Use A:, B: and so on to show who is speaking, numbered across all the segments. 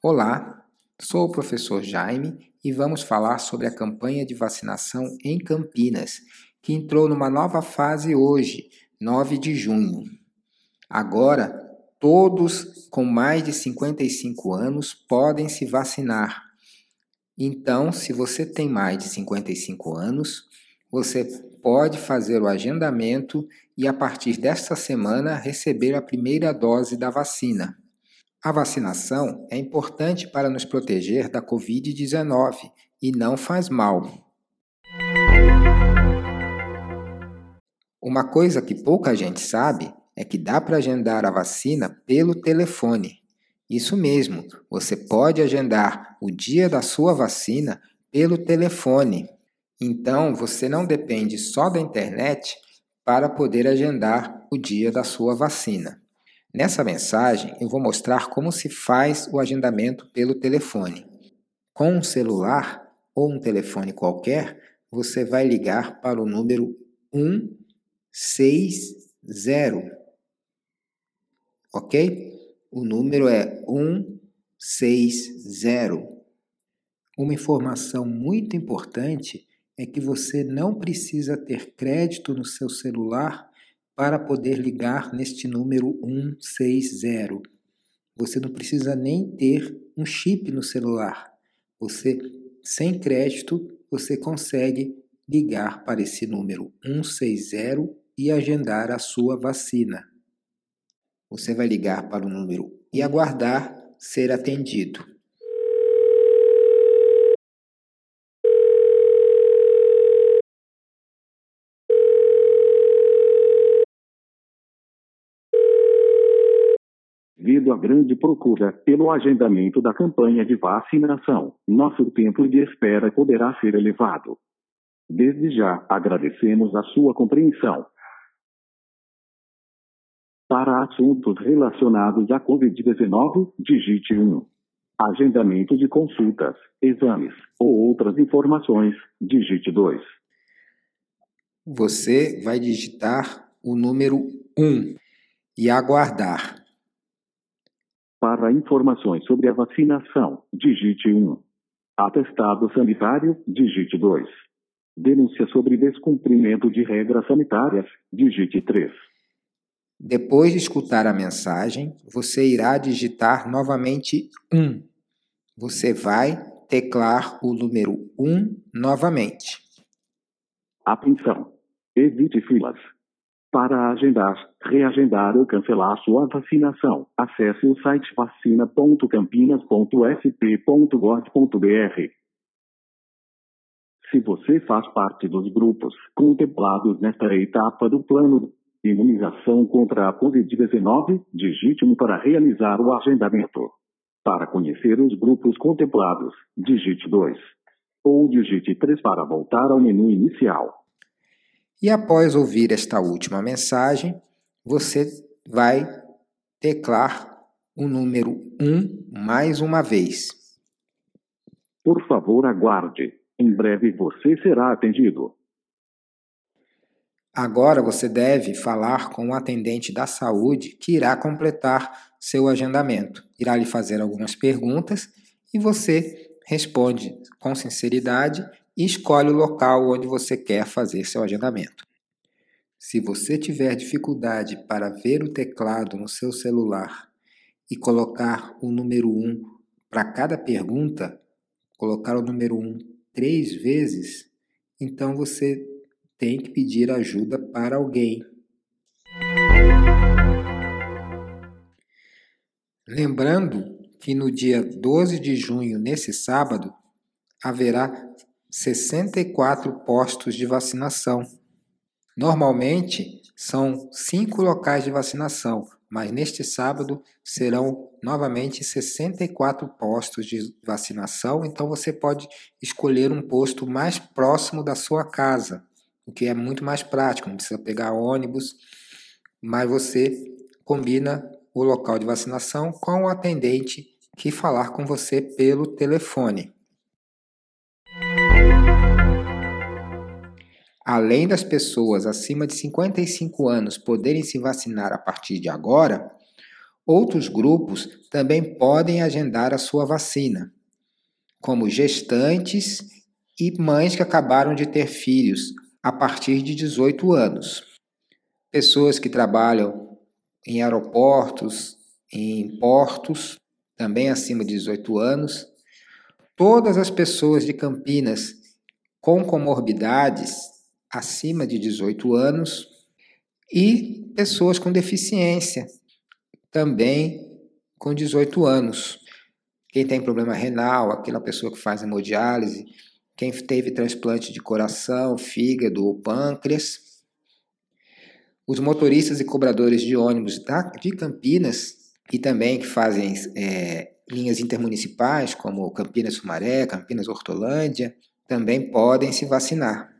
A: Olá, sou o professor Jaime e vamos falar sobre a campanha de vacinação em Campinas, que entrou numa nova fase hoje, 9 de junho. Agora, todos com mais de 55 anos podem se vacinar. Então, se você tem mais de 55 anos, você pode fazer o agendamento e, a partir desta semana, receber a primeira dose da vacina. A vacinação é importante para nos proteger da Covid-19 e não faz mal. Uma coisa que pouca gente sabe é que dá para agendar a vacina pelo telefone. Isso mesmo, você pode agendar o dia da sua vacina pelo telefone. Então, você não depende só da internet para poder agendar o dia da sua vacina. Nessa mensagem, eu vou mostrar como se faz o agendamento pelo telefone. Com um celular ou um telefone qualquer, você vai ligar para o número 160. Ok? O número é 160. Uma informação muito importante é que você não precisa ter crédito no seu celular para poder ligar neste número 160. Você não precisa nem ter um chip no celular. Você, sem crédito, você consegue ligar para esse número 160 e agendar a sua vacina. Você vai ligar para o número e aguardar ser atendido.
B: devido à grande procura pelo agendamento da campanha de vacinação, nosso tempo de espera poderá ser elevado. Desde já agradecemos a sua compreensão. Para assuntos relacionados à Covid-19, digite 1. Agendamento de consultas, exames ou outras informações, digite 2.
A: Você vai digitar o número 1 e aguardar.
B: Para informações sobre a vacinação, digite 1. Atestado sanitário, digite 2. Denúncia sobre descumprimento de regras sanitárias, digite 3.
A: Depois de escutar a mensagem, você irá digitar novamente 1. Você vai teclar o número 1 novamente.
B: Atenção! Evite filas. Para agendar, reagendar ou cancelar sua vacinação, acesse o site vacina.campinas.sp.gov.br. Se você faz parte dos grupos contemplados nesta etapa do plano de imunização contra a Covid-19, digite 1 para realizar o agendamento. Para conhecer os grupos contemplados, digite 2. Ou digite 3 para voltar ao menu inicial.
A: E após ouvir esta última mensagem, você vai teclar o número 1 mais uma vez.
B: Por favor, aguarde. Em breve você será atendido.
A: Agora você deve falar com o atendente da saúde que irá completar seu agendamento. Irá lhe fazer algumas perguntas e você responde com sinceridade e escolhe o local onde você quer fazer seu agendamento. Se você tiver dificuldade para ver o teclado no seu celular e colocar o número 1 para cada pergunta, colocar o número 1 três vezes, então você tem que pedir ajuda para alguém. Lembrando que no dia 12 de junho, nesse sábado, haverá 64 postos de vacinação. Normalmente são cinco locais de vacinação, mas neste sábado serão novamente 64 postos de vacinação, então você pode escolher um posto mais próximo da sua casa, o que é muito mais prático, não precisa pegar ônibus, mas você combina o local de vacinação com o atendente que falar com você pelo telefone. Além das pessoas acima de 55 anos poderem se vacinar a partir de agora, Outros grupos também podem agendar a sua vacina, como gestantes e mães que acabaram de ter filhos a partir de 18 anos. Pessoas que trabalham em aeroportos, em portos, também acima de 18 anos. Todas as pessoas de Campinas com comorbidades acima de 18 anos e pessoas com deficiência também com 18 anos. Quem tem problema renal, aquela pessoa que faz hemodiálise, quem teve transplante de coração, fígado ou pâncreas. Os motoristas e cobradores de ônibus de Campinas e também que fazem é, linhas intermunicipais, como Campinas Sumaré, Campinas Hortolândia, também podem se vacinar.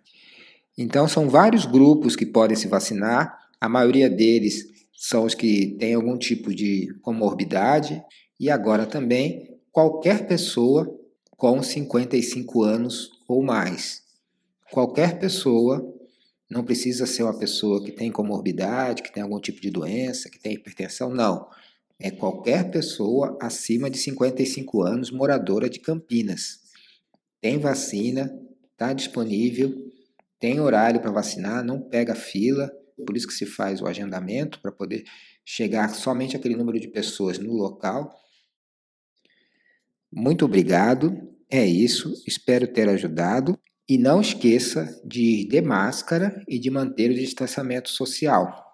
A: Então, são vários grupos que podem se vacinar, a maioria deles são os que têm algum tipo de comorbidade e agora também qualquer pessoa com 55 anos ou mais. Qualquer pessoa, não precisa ser uma pessoa que tem comorbidade, que tem algum tipo de doença, que tem hipertensão, não. É qualquer pessoa acima de 55 anos moradora de Campinas. Tem vacina, está disponível, tem horário para vacinar, não pega fila, por isso que se faz o agendamento, para poder chegar somente aquele número de pessoas no local. Muito obrigado, é isso, espero ter ajudado. E não esqueça de ir de máscara e de manter o distanciamento social.